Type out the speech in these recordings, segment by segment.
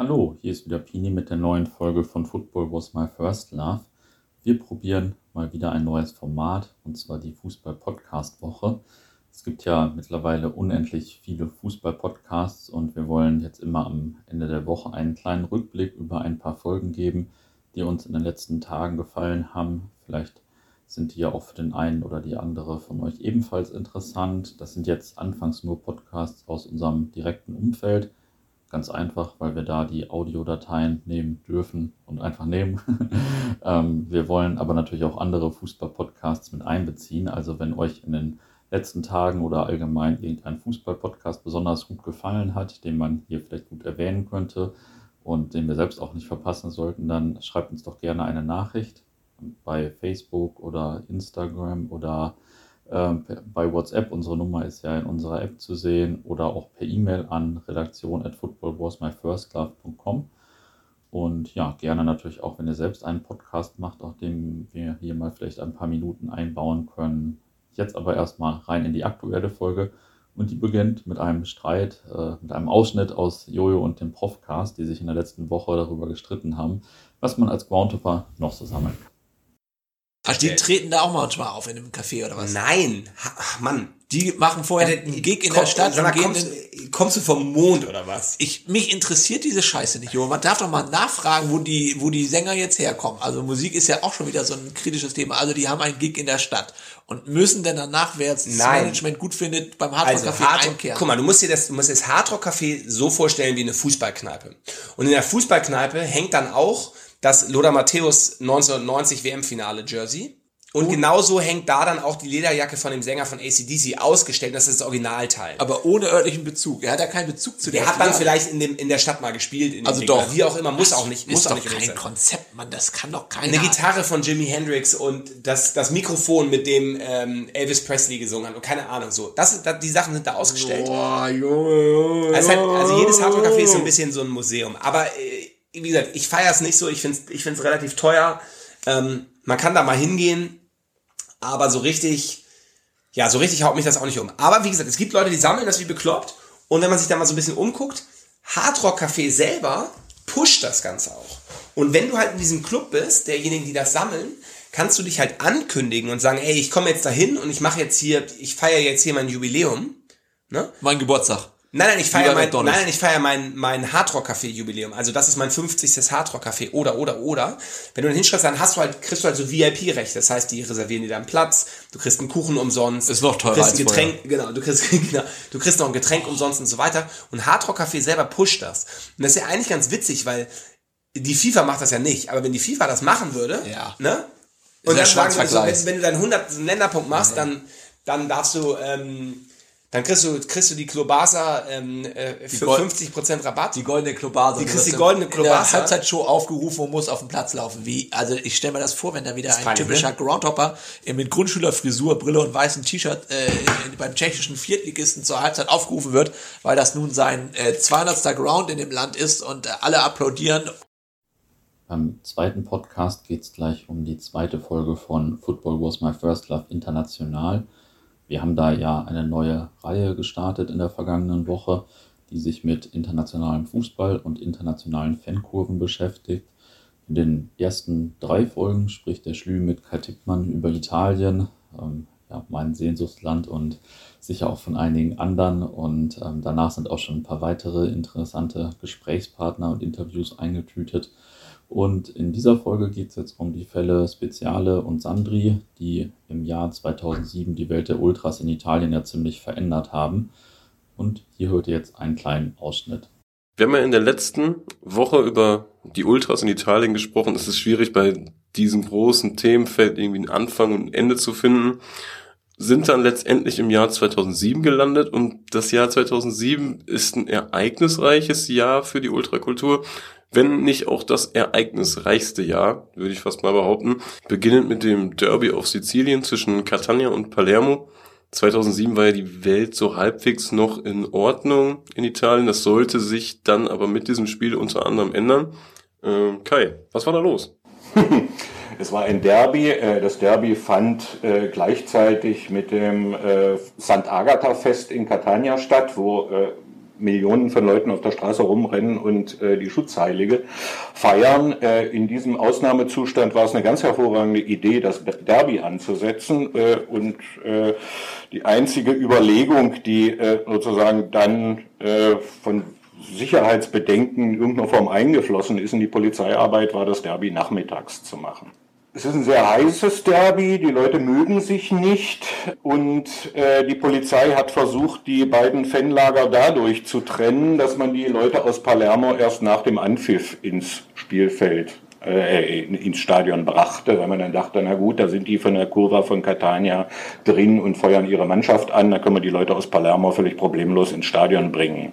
Hallo, hier ist wieder Pini mit der neuen Folge von Football Was My First Love. Wir probieren mal wieder ein neues Format und zwar die Fußball-Podcast-Woche. Es gibt ja mittlerweile unendlich viele Fußball-Podcasts und wir wollen jetzt immer am Ende der Woche einen kleinen Rückblick über ein paar Folgen geben, die uns in den letzten Tagen gefallen haben. Vielleicht sind die ja auch für den einen oder die andere von euch ebenfalls interessant. Das sind jetzt anfangs nur Podcasts aus unserem direkten Umfeld. Ganz einfach, weil wir da die Audiodateien nehmen dürfen und einfach nehmen. ähm, wir wollen aber natürlich auch andere Fußball-Podcasts mit einbeziehen. Also wenn euch in den letzten Tagen oder allgemein irgendein Fußball-Podcast besonders gut gefallen hat, den man hier vielleicht gut erwähnen könnte und den wir selbst auch nicht verpassen sollten, dann schreibt uns doch gerne eine Nachricht bei Facebook oder Instagram oder bei WhatsApp. Unsere Nummer ist ja in unserer App zu sehen oder auch per E-Mail an redaktion at footballwasmyfirstlove.com. Und ja, gerne natürlich auch, wenn ihr selbst einen Podcast macht, auch den wir hier mal vielleicht ein paar Minuten einbauen können. Jetzt aber erstmal rein in die aktuelle Folge. Und die beginnt mit einem Streit, äh, mit einem Ausschnitt aus Jojo und dem Profcast, die sich in der letzten Woche darüber gestritten haben, was man als Groundhopper noch so sammeln kann. Ach, die treten da auch manchmal auf in einem Café oder was? Nein, Ach, Mann. Die machen vorher einen Gig in der Stadt und gehen kommst, in, kommst du vom Mond oder was? Ich, mich interessiert diese Scheiße nicht, Junge. Man darf doch mal nachfragen, wo die, wo die Sänger jetzt herkommen. Also Musik ist ja auch schon wieder so ein kritisches Thema. Also die haben einen Gig in der Stadt und müssen dann danach, wer jetzt das Management gut findet, beim Hardrock Café also einkehren. Guck mal, du musst dir das, du musst das Hardrock Café so vorstellen wie eine Fußballkneipe. Und in der Fußballkneipe hängt dann auch das Lothar Matthäus 1990 WM-Finale Jersey und oh. genauso hängt da dann auch die Lederjacke von dem Sänger von ACDC ausgestellt. Das ist das Originalteil. Aber ohne örtlichen Bezug. Er hat ja keinen Bezug zu der. Er hat dann vielleicht in, dem, in der Stadt mal gespielt. also doch. Wie auch immer, muss das auch nicht. Muss ist auch doch nicht kein Konzept, Mann. Das kann doch keiner. Eine Gitarre von Jimi Hendrix und das, das Mikrofon, mit dem ähm, Elvis Presley gesungen hat. Und keine Ahnung, so. Das, das, die Sachen sind da ausgestellt. Boah, Junge, Junge. Also, halt, also jedes Hardrock Café ist so ein bisschen so ein Museum. Aber äh, wie gesagt, ich feiere es nicht so. Ich finde es ich find's relativ teuer. Ähm, man kann da mal hingehen aber so richtig, ja, so richtig haut mich das auch nicht um. Aber wie gesagt, es gibt Leute, die sammeln das wie bekloppt. Und wenn man sich da mal so ein bisschen umguckt, Hardrock Café selber pusht das Ganze auch. Und wenn du halt in diesem Club bist, derjenigen, die das sammeln, kannst du dich halt ankündigen und sagen, ey, ich komme jetzt dahin und ich mache jetzt hier, ich feiere jetzt hier mein Jubiläum. Ne? Mein Geburtstag. Nein, nein, ich feiere mein, nein, nein, ich feiere mein, mein Hardrock-Café-Jubiläum. Also das ist mein 50. Hardrock-Café oder, oder, oder. Wenn du dann hinschreibst, dann hast du halt, kriegst du halt so VIP-Rechte. Das heißt, die reservieren dir dann Platz, du kriegst einen Kuchen umsonst. Ist noch teurer du kriegst ein Getränk, vorher. genau, du kriegst, genau, du kriegst noch ein Getränk umsonst und so weiter. Und Hardrock-Café selber pusht das. Und das ist ja eigentlich ganz witzig, weil die FIFA macht das ja nicht. Aber wenn die FIFA das machen würde, ja. ne? Und dann sagen wir so, wenn, wenn, du deinen 100. Länderpunkt machst, ja. dann, dann darfst du, ähm, dann kriegst du, kriegst du die Klobasa ähm, äh, für Gold, 50% Rabatt. Die goldene Klobasa. Die kriegst die goldene Klobasa. In der Halbzeitshow aufgerufen und muss auf den Platz laufen. Wie, also ich stelle mir das vor, wenn da wieder ein typischer ne? Groundhopper mit Grundschülerfrisur, Brille und weißem T-Shirt äh, beim tschechischen Viertligisten zur Halbzeit aufgerufen wird, weil das nun sein äh, 200. Ground in dem Land ist und äh, alle applaudieren. Beim zweiten Podcast geht es gleich um die zweite Folge von Football Was My First Love International. Wir haben da ja eine neue Reihe gestartet in der vergangenen Woche, die sich mit internationalem Fußball und internationalen Fankurven beschäftigt. In den ersten drei Folgen spricht der Schlü mit Kai Tippmann über Italien, ähm, ja, mein Sehnsuchtsland und sicher auch von einigen anderen. Und ähm, danach sind auch schon ein paar weitere interessante Gesprächspartner und Interviews eingetütet. Und in dieser Folge geht es jetzt um die Fälle Speziale und Sandri, die im Jahr 2007 die Welt der Ultras in Italien ja ziemlich verändert haben. Und hier hört ihr jetzt einen kleinen Ausschnitt. Wir haben ja in der letzten Woche über die Ultras in Italien gesprochen. Es ist schwierig, bei diesem großen Themenfeld irgendwie einen Anfang und ein Ende zu finden. Sind dann letztendlich im Jahr 2007 gelandet und das Jahr 2007 ist ein ereignisreiches Jahr für die Ultrakultur wenn nicht auch das ereignisreichste Jahr, würde ich fast mal behaupten. Beginnend mit dem Derby auf Sizilien zwischen Catania und Palermo. 2007 war ja die Welt so halbwegs noch in Ordnung in Italien. Das sollte sich dann aber mit diesem Spiel unter anderem ändern. Äh, Kai, was war da los? Es war ein Derby. Äh, das Derby fand äh, gleichzeitig mit dem äh, Sant'Agata-Fest in Catania statt, wo Millionen von Leuten auf der Straße rumrennen und äh, die Schutzheilige feiern. Äh, in diesem Ausnahmezustand war es eine ganz hervorragende Idee, das Derby anzusetzen. Äh, und äh, die einzige Überlegung, die äh, sozusagen dann äh, von Sicherheitsbedenken in irgendeiner Form eingeflossen ist in die Polizeiarbeit, war das Derby nachmittags zu machen. Es ist ein sehr heißes Derby, die Leute mögen sich nicht und äh, die Polizei hat versucht, die beiden Fanlager dadurch zu trennen, dass man die Leute aus Palermo erst nach dem Anpfiff ins Spielfeld, äh, ins Stadion brachte, weil man dann dachte, na gut, da sind die von der Kurva von Catania drin und feuern ihre Mannschaft an, da können wir die Leute aus Palermo völlig problemlos ins Stadion bringen.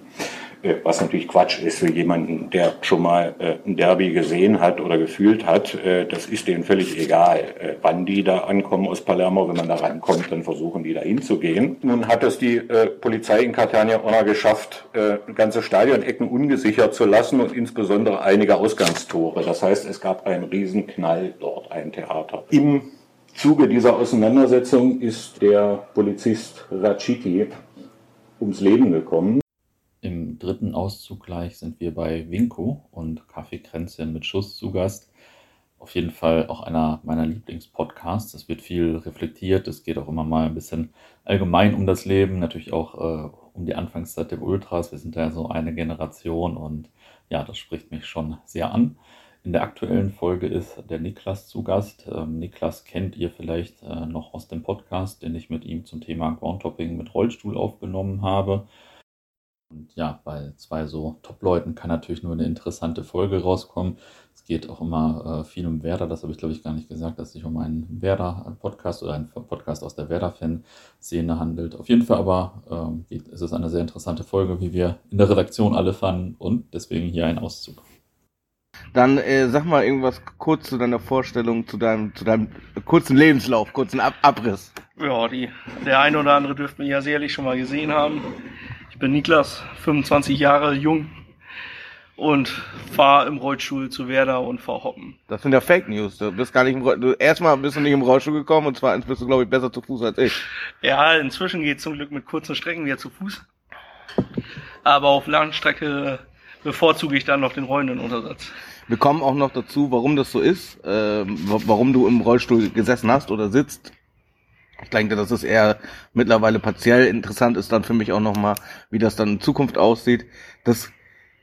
Äh, was natürlich Quatsch ist für jemanden, der schon mal äh, ein Derby gesehen hat oder gefühlt hat. Äh, das ist denen völlig egal, wann die da ankommen aus Palermo. Wenn man da reinkommt, dann versuchen die da hinzugehen. Nun hat es die Polizei in Catania auch noch geschafft, ganze Stadionecken ungesichert zu lassen und insbesondere einige Ausgangstore. Das heißt, es gab einen Riesenknall dort, ein Theater. Im Zuge dieser Auseinandersetzung ist der Polizist Raciti ums Leben gekommen. Im dritten Auszug gleich sind wir bei Winko und Kaffeekränzchen mit Schuss zu Gast. Auf jeden Fall auch einer meiner Lieblingspodcasts. Es wird viel reflektiert. Es geht auch immer mal ein bisschen allgemein um das Leben, natürlich auch äh, um die Anfangszeit der Ultras. Wir sind ja so eine Generation und ja, das spricht mich schon sehr an. In der aktuellen Folge ist der Niklas zu Gast. Ähm, Niklas kennt ihr vielleicht äh, noch aus dem Podcast, den ich mit ihm zum Thema Groundtopping mit Rollstuhl aufgenommen habe. Und ja, bei zwei so Top-Leuten kann natürlich nur eine interessante Folge rauskommen. Es geht auch immer äh, viel um Werder, das habe ich glaube ich gar nicht gesagt, dass es sich um einen Werder-Podcast oder einen Podcast aus der Werder-Fan-Szene handelt. Auf jeden Fall aber ähm, geht, ist es eine sehr interessante Folge, wie wir in der Redaktion alle fanden und deswegen hier ein Auszug. Dann äh, sag mal irgendwas kurz zu deiner Vorstellung, zu deinem, zu deinem kurzen Lebenslauf, kurzen Ab Abriss. Ja, die, der eine oder andere dürfte mich ja sicherlich schon mal gesehen haben. Ich bin Niklas, 25 Jahre jung und fahre im Rollstuhl zu Werder und fahre hoppen. Das sind ja Fake News. Du bist gar nicht im Rollstuhl. Erstmal bist du nicht im Rollstuhl gekommen und zweitens bist du, glaube ich, besser zu Fuß als ich. Ja, inzwischen geht zum Glück mit kurzen Strecken wieder zu Fuß. Aber auf Langstrecke bevorzuge ich dann noch den rollenden Untersatz. Wir kommen auch noch dazu, warum das so ist, äh, warum du im Rollstuhl gesessen hast oder sitzt. Ich denke, dass es eher mittlerweile partiell interessant ist dann für mich auch nochmal, wie das dann in Zukunft aussieht. Das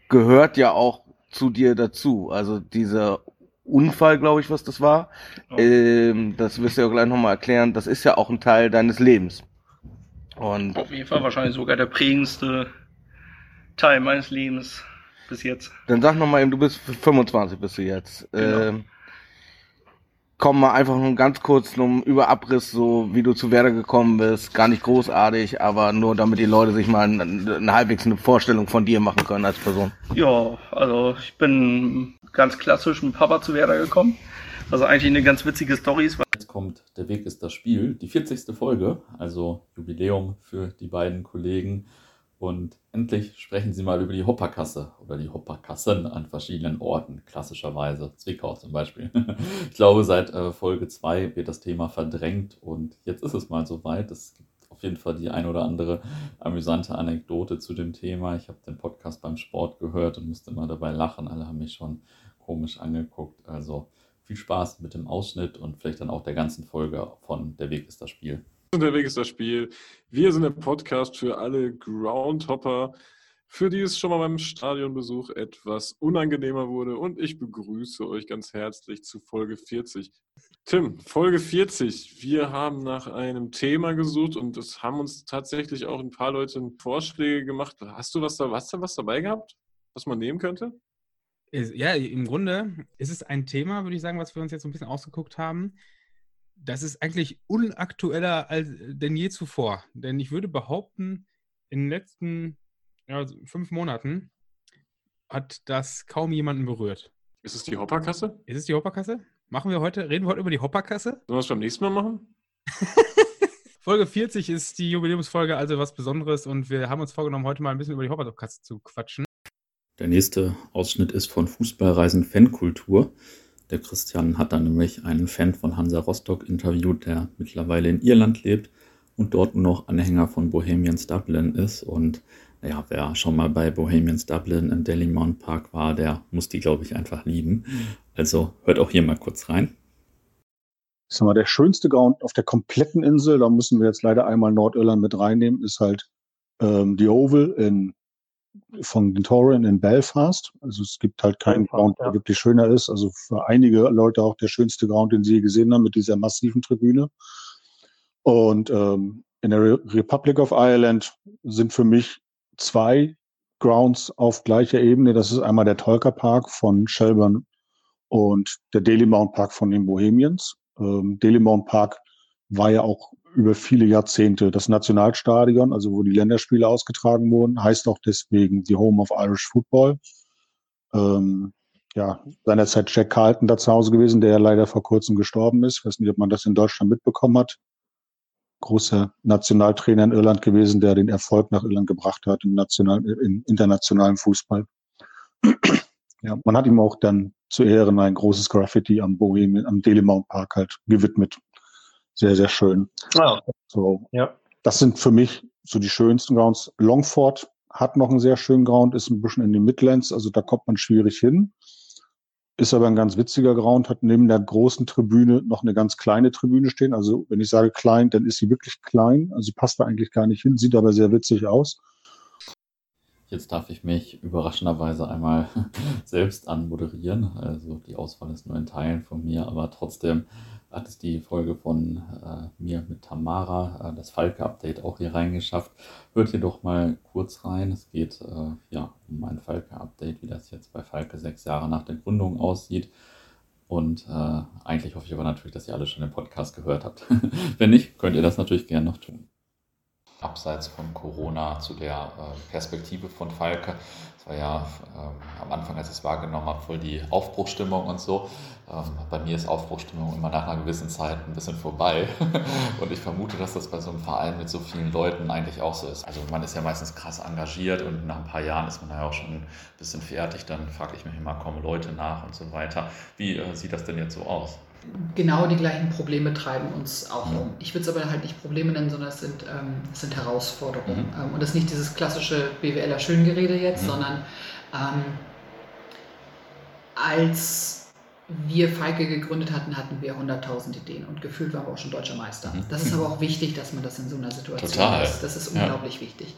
gehört ja auch zu dir dazu. Also dieser Unfall, glaube ich, was das war. Oh. Ähm, das wirst du ja gleich nochmal erklären. Das ist ja auch ein Teil deines Lebens. Und Auf jeden Fall wahrscheinlich sogar der prägendste Teil meines Lebens bis jetzt. Dann sag nochmal eben, du bist 25 bist du jetzt. Genau. Ähm, komm mal einfach nur ganz kurz um über Abriss, so wie du zu Werder gekommen bist. Gar nicht großartig, aber nur damit die Leute sich mal eine, eine halbwegs eine Vorstellung von dir machen können als Person. Ja, also ich bin ganz klassisch mit Papa zu Werder gekommen. Was eigentlich eine ganz witzige Story ist. Jetzt kommt Der Weg ist das Spiel, die 40. Folge, also Jubiläum für die beiden Kollegen. Und endlich sprechen Sie mal über die Hopperkasse oder die Hopperkassen an verschiedenen Orten, klassischerweise. Zwickau zum Beispiel. ich glaube, seit äh, Folge 2 wird das Thema verdrängt und jetzt ist es mal soweit. Es gibt auf jeden Fall die ein oder andere amüsante Anekdote zu dem Thema. Ich habe den Podcast beim Sport gehört und musste immer dabei lachen. Alle haben mich schon komisch angeguckt. Also viel Spaß mit dem Ausschnitt und vielleicht dann auch der ganzen Folge von Der Weg ist das Spiel. Ist das Spiel. Wir sind der Podcast für alle Groundhopper, für die es schon mal beim Stadionbesuch etwas unangenehmer wurde. Und ich begrüße euch ganz herzlich zu Folge 40. Tim, Folge 40. Wir haben nach einem Thema gesucht und es haben uns tatsächlich auch ein paar Leute Vorschläge gemacht. Hast du was, da, was, was dabei gehabt, was man nehmen könnte? Ja, im Grunde ist es ein Thema, würde ich sagen, was wir uns jetzt so ein bisschen ausgeguckt haben das ist eigentlich unaktueller als, denn je zuvor. Denn ich würde behaupten, in den letzten ja, fünf Monaten hat das kaum jemanden berührt. Ist es die Hopperkasse? Ist es die Hopperkasse? Machen wir heute, reden wir heute über die Hopperkasse? Sollen wir es beim nächsten Mal machen? Folge 40 ist die Jubiläumsfolge, also was Besonderes und wir haben uns vorgenommen, heute mal ein bisschen über die Hopperkasse zu quatschen. Der nächste Ausschnitt ist von Fußballreisen Fankultur. Der Christian hat dann nämlich einen Fan von Hansa Rostock interviewt, der mittlerweile in Irland lebt und dort nur noch Anhänger von Bohemians Dublin ist. Und ja, wer schon mal bei Bohemians Dublin im Delhi Mount Park war, der muss die, glaube ich, einfach lieben. Also hört auch hier mal kurz rein. Ich sag mal, der schönste Ground auf der kompletten Insel, da müssen wir jetzt leider einmal Nordirland mit reinnehmen, ist halt ähm, die Oval in, von Glentoran in Belfast. Also es gibt halt keinen Ground, der wirklich schöner ist. Also für einige Leute auch der schönste Ground, den sie gesehen haben, mit dieser massiven Tribüne. Und ähm, in der Re Republic of Ireland sind für mich zwei Grounds auf gleicher Ebene. Das ist einmal der Tolka Park von Shelburne und der Daily Mount Park von den Bohemians. Ähm, Daily Mount Park war ja auch über viele Jahrzehnte das Nationalstadion, also wo die Länderspiele ausgetragen wurden, heißt auch deswegen die Home of Irish Football. Ähm, ja, seinerzeit Jack Carlton da zu Hause gewesen, der ja leider vor kurzem gestorben ist. Ich weiß nicht, ob man das in Deutschland mitbekommen hat großer Nationaltrainer in Irland gewesen, der den Erfolg nach Irland gebracht hat im, national, im internationalen Fußball. ja, man hat ihm auch dann zu Ehren ein großes Graffiti am Bohemian, am Daily Mount Park halt gewidmet. Sehr, sehr schön. Ah, So, ja. das sind für mich so die schönsten Grounds. Longford hat noch einen sehr schönen Ground, ist ein bisschen in den Midlands, also da kommt man schwierig hin. Ist aber ein ganz witziger Ground, hat neben der großen Tribüne noch eine ganz kleine Tribüne stehen. Also wenn ich sage klein, dann ist sie wirklich klein. Also passt da eigentlich gar nicht hin, sieht aber sehr witzig aus. Jetzt darf ich mich überraschenderweise einmal selbst anmoderieren. Also die Auswahl ist nur in Teilen von mir, aber trotzdem hat es die Folge von äh, mir mit Tamara, äh, das Falke-Update, auch hier reingeschafft. Hört hier doch mal kurz rein. Es geht äh, ja um ein Falke-Update, wie das jetzt bei Falke sechs Jahre nach der Gründung aussieht. Und äh, eigentlich hoffe ich aber natürlich, dass ihr alle schon den Podcast gehört habt. Wenn nicht, könnt ihr das natürlich gerne noch tun abseits von Corona zu der äh, Perspektive von Falke. Es war ja ähm, am Anfang, als ich es wahrgenommen habe, voll die Aufbruchstimmung und so. Ähm, bei mir ist Aufbruchstimmung immer nach einer gewissen Zeit ein bisschen vorbei. und ich vermute, dass das bei so einem Verein mit so vielen Leuten eigentlich auch so ist. Also man ist ja meistens krass engagiert und nach ein paar Jahren ist man ja auch schon ein bisschen fertig. Dann frage ich mich immer, kommen Leute nach und so weiter. Wie äh, sieht das denn jetzt so aus? Genau die gleichen Probleme treiben uns auch um. Ich würde es aber halt nicht Probleme nennen, sondern es sind, ähm, es sind Herausforderungen. Mhm. Ähm, und das ist nicht dieses klassische BWLer Schöngerede jetzt, mhm. sondern ähm, als wir Feige gegründet hatten, hatten wir 100.000 Ideen und gefühlt waren wir auch schon deutscher Meister. Mhm. Das ist aber auch wichtig, dass man das in so einer Situation Total. ist. Das ist unglaublich ja. wichtig.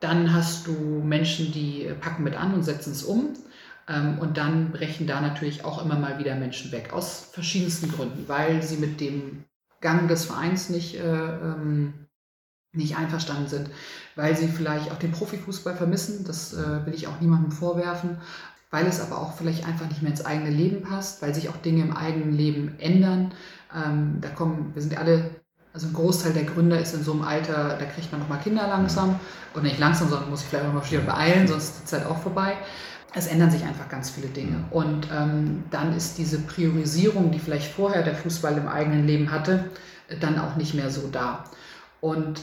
Dann hast du Menschen, die packen mit an und setzen es um. Ähm, und dann brechen da natürlich auch immer mal wieder Menschen weg, aus verschiedensten Gründen, weil sie mit dem Gang des Vereins nicht, äh, ähm, nicht einverstanden sind, weil sie vielleicht auch den Profifußball vermissen, das äh, will ich auch niemandem vorwerfen, weil es aber auch vielleicht einfach nicht mehr ins eigene Leben passt, weil sich auch Dinge im eigenen Leben ändern. Ähm, da kommen, wir sind alle, also ein Großteil der Gründer ist in so einem Alter, da kriegt man nochmal Kinder langsam. Und nicht langsam, sondern muss sich vielleicht auch mal beeilen, sonst ist die Zeit auch vorbei es ändern sich einfach ganz viele Dinge. Mhm. Und ähm, dann ist diese Priorisierung, die vielleicht vorher der Fußball im eigenen Leben hatte, dann auch nicht mehr so da. Und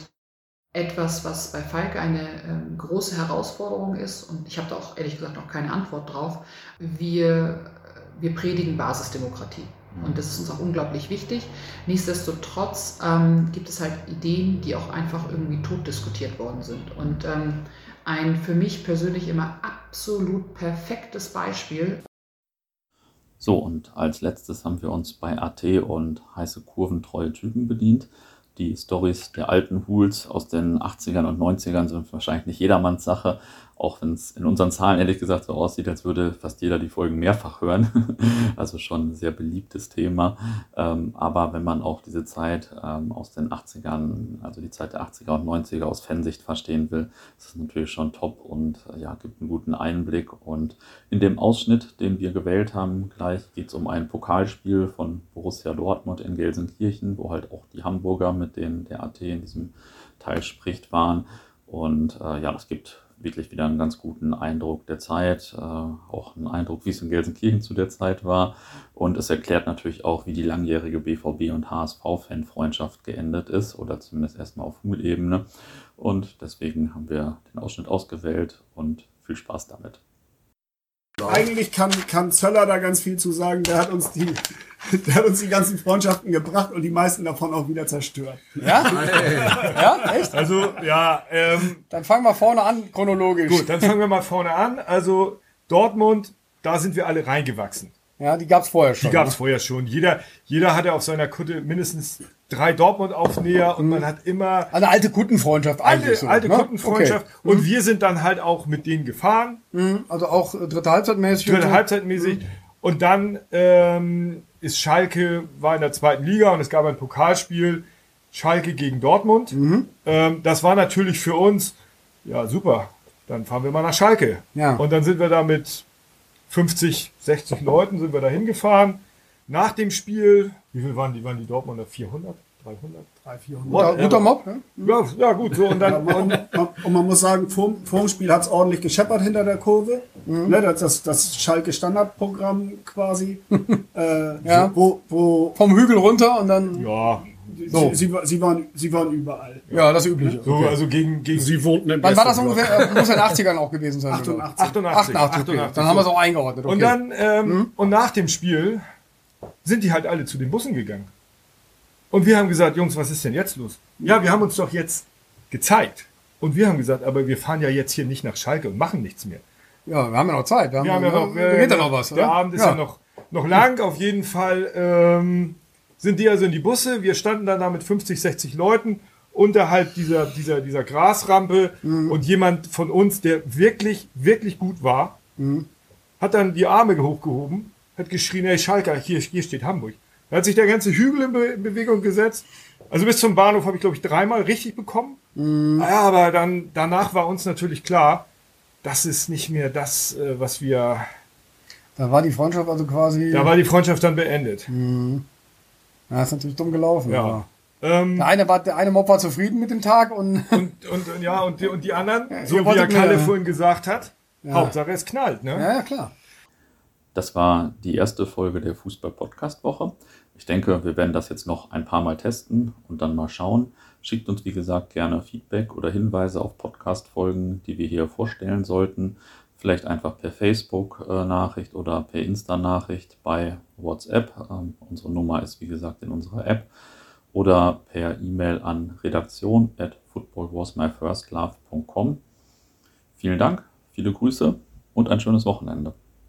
etwas, was bei Falke eine ähm, große Herausforderung ist, und ich habe da auch ehrlich gesagt noch keine Antwort drauf, wir, wir predigen Basisdemokratie. Mhm. Und das ist uns auch unglaublich wichtig. Nichtsdestotrotz ähm, gibt es halt Ideen, die auch einfach irgendwie tot diskutiert worden sind. Und ähm, ein für mich persönlich immer absolut perfektes Beispiel. So, und als letztes haben wir uns bei AT und heiße kurventreue Typen bedient. Die Stories der alten Hools aus den 80ern und 90ern sind wahrscheinlich nicht jedermanns Sache, auch wenn es in unseren Zahlen ehrlich gesagt so aussieht, als würde fast jeder die Folgen mehrfach hören. also schon ein sehr beliebtes Thema. Ähm, aber wenn man auch diese Zeit ähm, aus den 80ern, also die Zeit der 80er und 90er aus Fansicht verstehen will, ist es natürlich schon top und äh, ja, gibt einen guten Einblick. Und in dem Ausschnitt, den wir gewählt haben, gleich geht es um ein Pokalspiel von Borussia Dortmund in Gelsenkirchen, wo halt auch die Hamburger, mit denen der AT in diesem Teil spricht, waren. Und äh, ja, das gibt wirklich wieder einen ganz guten Eindruck der Zeit, äh, auch einen Eindruck, wie es in Gelsenkirchen zu der Zeit war. Und es erklärt natürlich auch, wie die langjährige BVB- und HSV-Fanfreundschaft geendet ist oder zumindest erstmal auf Hul-Ebene. Und deswegen haben wir den Ausschnitt ausgewählt und viel Spaß damit. Eigentlich kann, kann Zöller da ganz viel zu sagen. Der hat uns die, Der hat uns die ganzen Freundschaften gebracht und die meisten davon auch wieder zerstört. Ja? ja, echt? Also, ja, ähm, Dann fangen wir vorne an, chronologisch. gut, dann fangen wir mal vorne an. Also, Dortmund, da sind wir alle reingewachsen. Ja, die gab's vorher schon. Die gab es ne? vorher schon. Jeder, jeder hatte auf seiner Kutte mindestens drei Dortmund-Aufnäher und man hat immer Eine alte Kundenfreundschaft eigentlich. alte, so, alte ne? Kundenfreundschaft. Okay. Und wir sind dann halt auch mit denen gefahren, Mhm. Also auch äh, dritte Halbzeitmäßig. dritte. Halbzeitmäßig. Und dann ähm, ist Schalke, war in der zweiten Liga und es gab ein Pokalspiel, Schalke gegen Dortmund. Mhm. Ähm, das war natürlich für uns, ja super, dann fahren wir mal nach Schalke. Ja. Und dann sind wir da mit 50, 60 Leuten sind wir da hingefahren. Nach dem Spiel, wie viel waren die, waren die Dortmunder? 400? 300? 300, 400. Guter, guter Mob, ne? Ja, ja gut, so und dann, Und, man, und man muss sagen, vor, vor dem Spiel hat es ordentlich gescheppert hinter der Kurve. Ne, das, das, das Schalke Standardprogramm quasi. äh, Ja. Wo, wo Vom Hügel runter und dann. ja, So. sie, sie, wa- sie, waren, sie waren überall. Ja, das Übliche. so, also gegen, gegen Sie wohnten im Wann war das ungefähr? Äh, Muss ja in den 80ern auch gewesen sein. oder? 88. 88. 88, okay. Dann haben wir es auch eingeordnet. Okay. Und dann, ähm, und nach dem Spiel sind die halt alle zu den Bussen gegangen. Und wir haben gesagt, Jungs, was ist denn jetzt los? Ja, wir haben uns doch jetzt gezeigt. Und wir haben gesagt, aber wir fahren ja jetzt hier nicht nach Schalke und machen nichts mehr. ja, wir haben ja noch Zeit. Wir Wir haben ja noch, da geht ja äh, noch was. Der oder? Abend ist ja, noch, noch lang. Auf jeden Fall ähm, sind die also in die Busse. Wir standen dann da mit 50, 60 Leuten unterhalb dieser, dieser, dieser Grasrampe. Mhm. Und jemand von uns, der wirklich, wirklich gut war, Mhm. hat dann die Arme hochgehoben, hat geschrien, hey Schalker, hier, hier steht Hamburg. Da hat sich der ganze Hügel in, Be in Bewegung gesetzt. Also bis zum Bahnhof habe ich, glaube ich, dreimal richtig bekommen. Mhm. Ja, aber dann, danach war uns natürlich klar, das ist nicht mehr das, äh, was wir Da war die Freundschaft also quasi. da war die Freundschaft dann beendet. ja, ist natürlich dumm gelaufen. Ja. aber- Ähm, Der eine, war, der eine Mob war zufrieden mit dem Tag und. und, und, und ja, und die, und die anderen, so ihr wie ja Kalle vorhin gesagt hat, Hauptsache es knallt, ne? ja, ja, klar. Das war die erste Folge der Fußball-Podcast-Woche. Ich denke, wir werden das jetzt noch ein paar Mal testen und dann mal schauen. Schickt uns, wie gesagt, gerne Feedback oder Hinweise auf Podcast-Folgen, die wir hier vorstellen sollten. Vielleicht einfach per Facebook-Nachricht oder per Insta-Nachricht bei WhatsApp. Ähm, unsere Nummer ist, wie gesagt, in unserer App. Oder per E-Mail an redaktion at footballwasmyfirstlove.com. Vielen Dank, viele Grüße und ein schönes Wochenende.